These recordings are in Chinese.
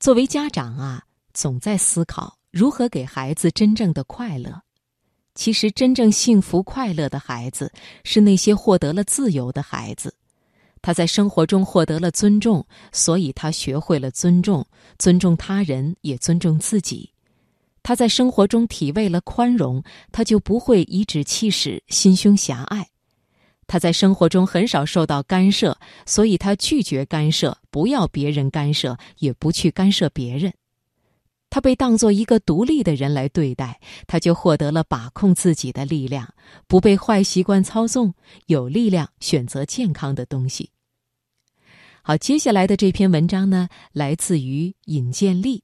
作为家长啊，总在思考如何给孩子真正的快乐。其实，真正幸福快乐的孩子是那些获得了自由的孩子。他在生活中获得了尊重，所以他学会了尊重，尊重他人，也尊重自己。他在生活中体味了宽容，他就不会颐指气使、心胸狭隘。他在生活中很少受到干涉，所以他拒绝干涉，不要别人干涉，也不去干涉别人。他被当作一个独立的人来对待，他就获得了把控自己的力量，不被坏习惯操纵，有力量选择健康的东西。好，接下来的这篇文章呢，来自于尹建莉。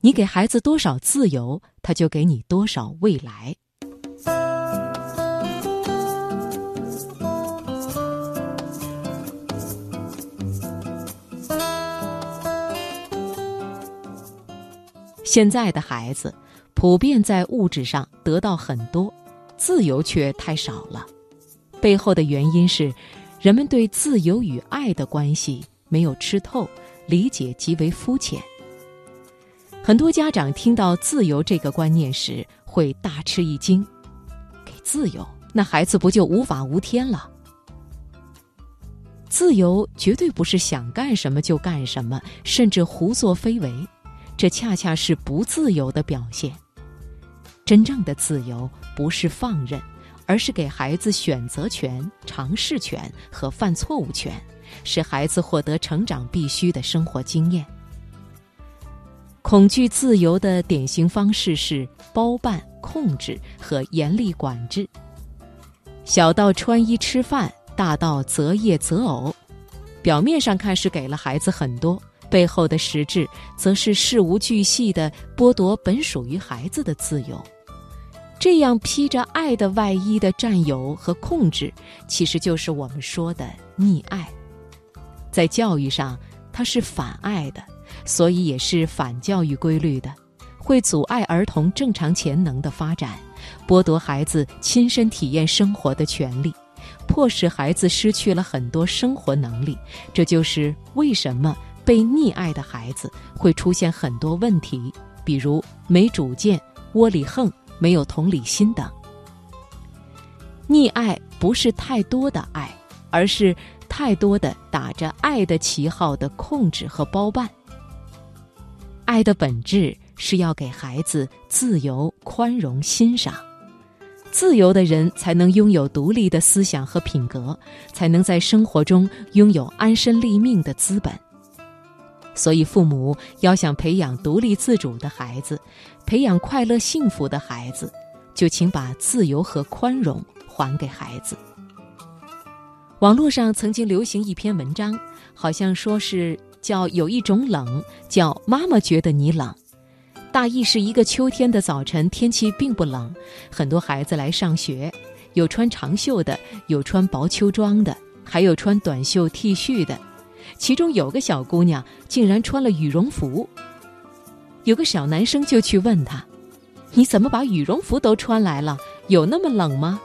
你给孩子多少自由，他就给你多少未来。现在的孩子普遍在物质上得到很多，自由却太少了。背后的原因是，人们对自由与爱的关系没有吃透，理解极为肤浅。很多家长听到“自由”这个观念时会大吃一惊：“给自由，那孩子不就无法无天了？”自由绝对不是想干什么就干什么，甚至胡作非为。这恰恰是不自由的表现。真正的自由不是放任，而是给孩子选择权、尝试权和犯错误权，使孩子获得成长必须的生活经验。恐惧自由的典型方式是包办、控制和严厉管制。小到穿衣吃饭，大到择业择偶，表面上看是给了孩子很多。背后的实质，则是事无巨细的剥夺本属于孩子的自由。这样披着爱的外衣的占有和控制，其实就是我们说的溺爱。在教育上，它是反爱的，所以也是反教育规律的，会阻碍儿童正常潜能的发展，剥夺孩子亲身体验生活的权利，迫使孩子失去了很多生活能力。这就是为什么。被溺爱的孩子会出现很多问题，比如没主见、窝里横、没有同理心等。溺爱不是太多的爱，而是太多的打着爱的旗号的控制和包办。爱的本质是要给孩子自由、宽容、欣赏。自由的人才能拥有独立的思想和品格，才能在生活中拥有安身立命的资本。所以，父母要想培养独立自主的孩子，培养快乐幸福的孩子，就请把自由和宽容还给孩子。网络上曾经流行一篇文章，好像说是叫有一种冷叫妈妈觉得你冷，大意是一个秋天的早晨，天气并不冷，很多孩子来上学，有穿长袖的，有穿薄秋装的，还有穿短袖 T 恤的。其中有个小姑娘竟然穿了羽绒服，有个小男生就去问她：“你怎么把羽绒服都穿来了？有那么冷吗？”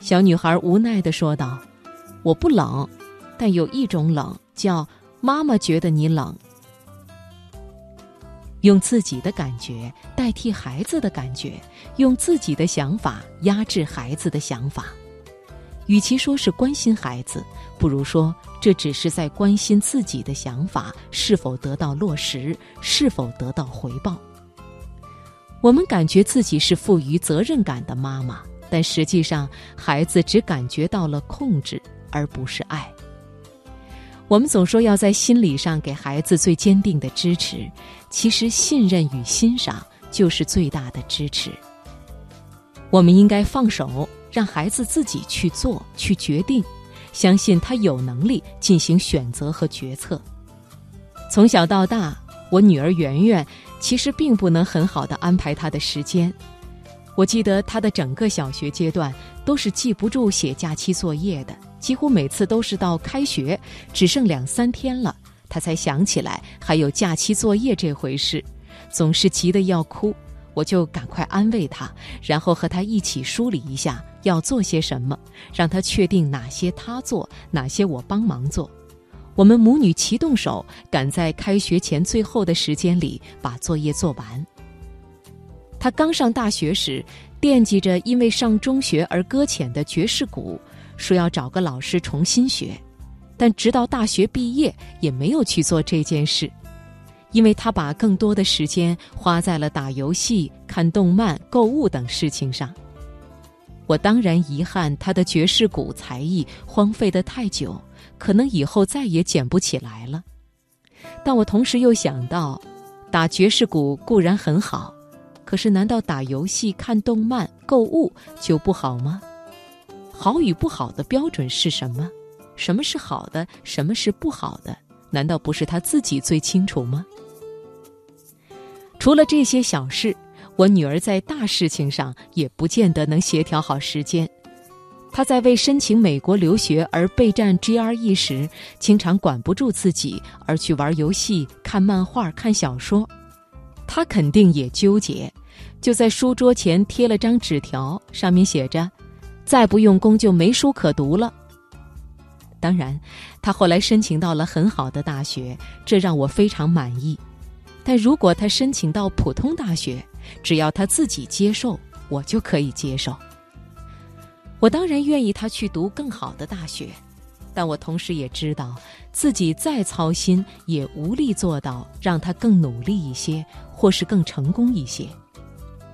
小女孩无奈的说道：“我不冷，但有一种冷叫妈妈觉得你冷。用自己的感觉代替孩子的感觉，用自己的想法压制孩子的想法。与其说是关心孩子，不如说。”这只是在关心自己的想法是否得到落实，是否得到回报。我们感觉自己是赋予责任感的妈妈，但实际上孩子只感觉到了控制，而不是爱。我们总说要在心理上给孩子最坚定的支持，其实信任与欣赏就是最大的支持。我们应该放手，让孩子自己去做，去决定。相信他有能力进行选择和决策。从小到大，我女儿圆圆其实并不能很好的安排她的时间。我记得她的整个小学阶段都是记不住写假期作业的，几乎每次都是到开学只剩两三天了，她才想起来还有假期作业这回事，总是急得要哭。我就赶快安慰他，然后和他一起梳理一下要做些什么，让他确定哪些他做，哪些我帮忙做。我们母女齐动手，赶在开学前最后的时间里把作业做完。他刚上大学时，惦记着因为上中学而搁浅的爵士鼓，说要找个老师重新学，但直到大学毕业也没有去做这件事，因为他把更多的时间花在了打游戏、看动漫、购物等事情上。我当然遗憾他的爵士鼓才艺荒废的太久，可能以后再也捡不起来了。但我同时又想到，打爵士鼓固然很好。可是，难道打游戏、看动漫、购物就不好吗？好与不好的标准是什么？什么是好的？什么是不好的？难道不是他自己最清楚吗？除了这些小事，我女儿在大事情上也不见得能协调好时间。她在为申请美国留学而备战 GRE 时，经常管不住自己，而去玩游戏、看漫画、看小说。她肯定也纠结，就在书桌前贴了张纸条，上面写着：“再不用功就没书可读了。”当然，他后来申请到了很好的大学，这让我非常满意。但如果他申请到普通大学，只要他自己接受，我就可以接受。我当然愿意他去读更好的大学。但我同时也知道，自己再操心也无力做到让他更努力一些，或是更成功一些，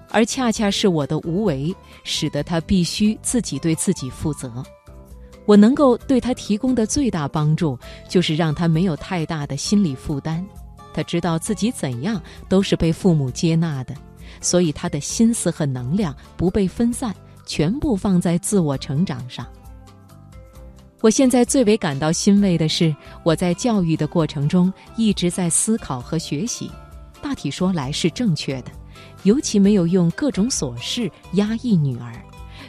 而恰恰是我的无为，使得他必须自己对自己负责。我能够对他提供的最大帮助，就是让他没有太大的心理负担。他知道自己怎样都是被父母接纳的，所以他的心思和能量不被分散，全部放在自我成长上。我现在最为感到欣慰的是，我在教育的过程中一直在思考和学习，大体说来是正确的，尤其没有用各种琐事压抑女儿，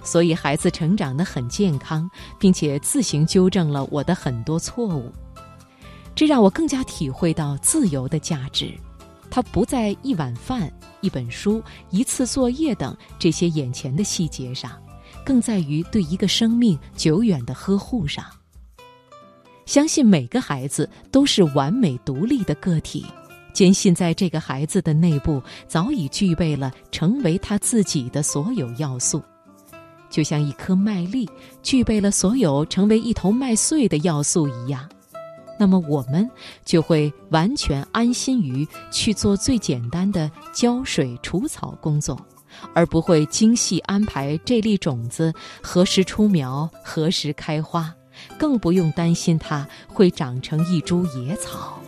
所以孩子成长得很健康，并且自行纠正了我的很多错误，这让我更加体会到自由的价值。它不在一碗饭、一本书、一次作业等这些眼前的细节上。更在于对一个生命久远的呵护上。相信每个孩子都是完美独立的个体，坚信在这个孩子的内部早已具备了成为他自己的所有要素，就像一颗麦粒具备了所有成为一头麦穗的要素一样。那么我们就会完全安心于去做最简单的浇水除草工作。而不会精细安排这粒种子何时出苗、何时开花，更不用担心它会长成一株野草。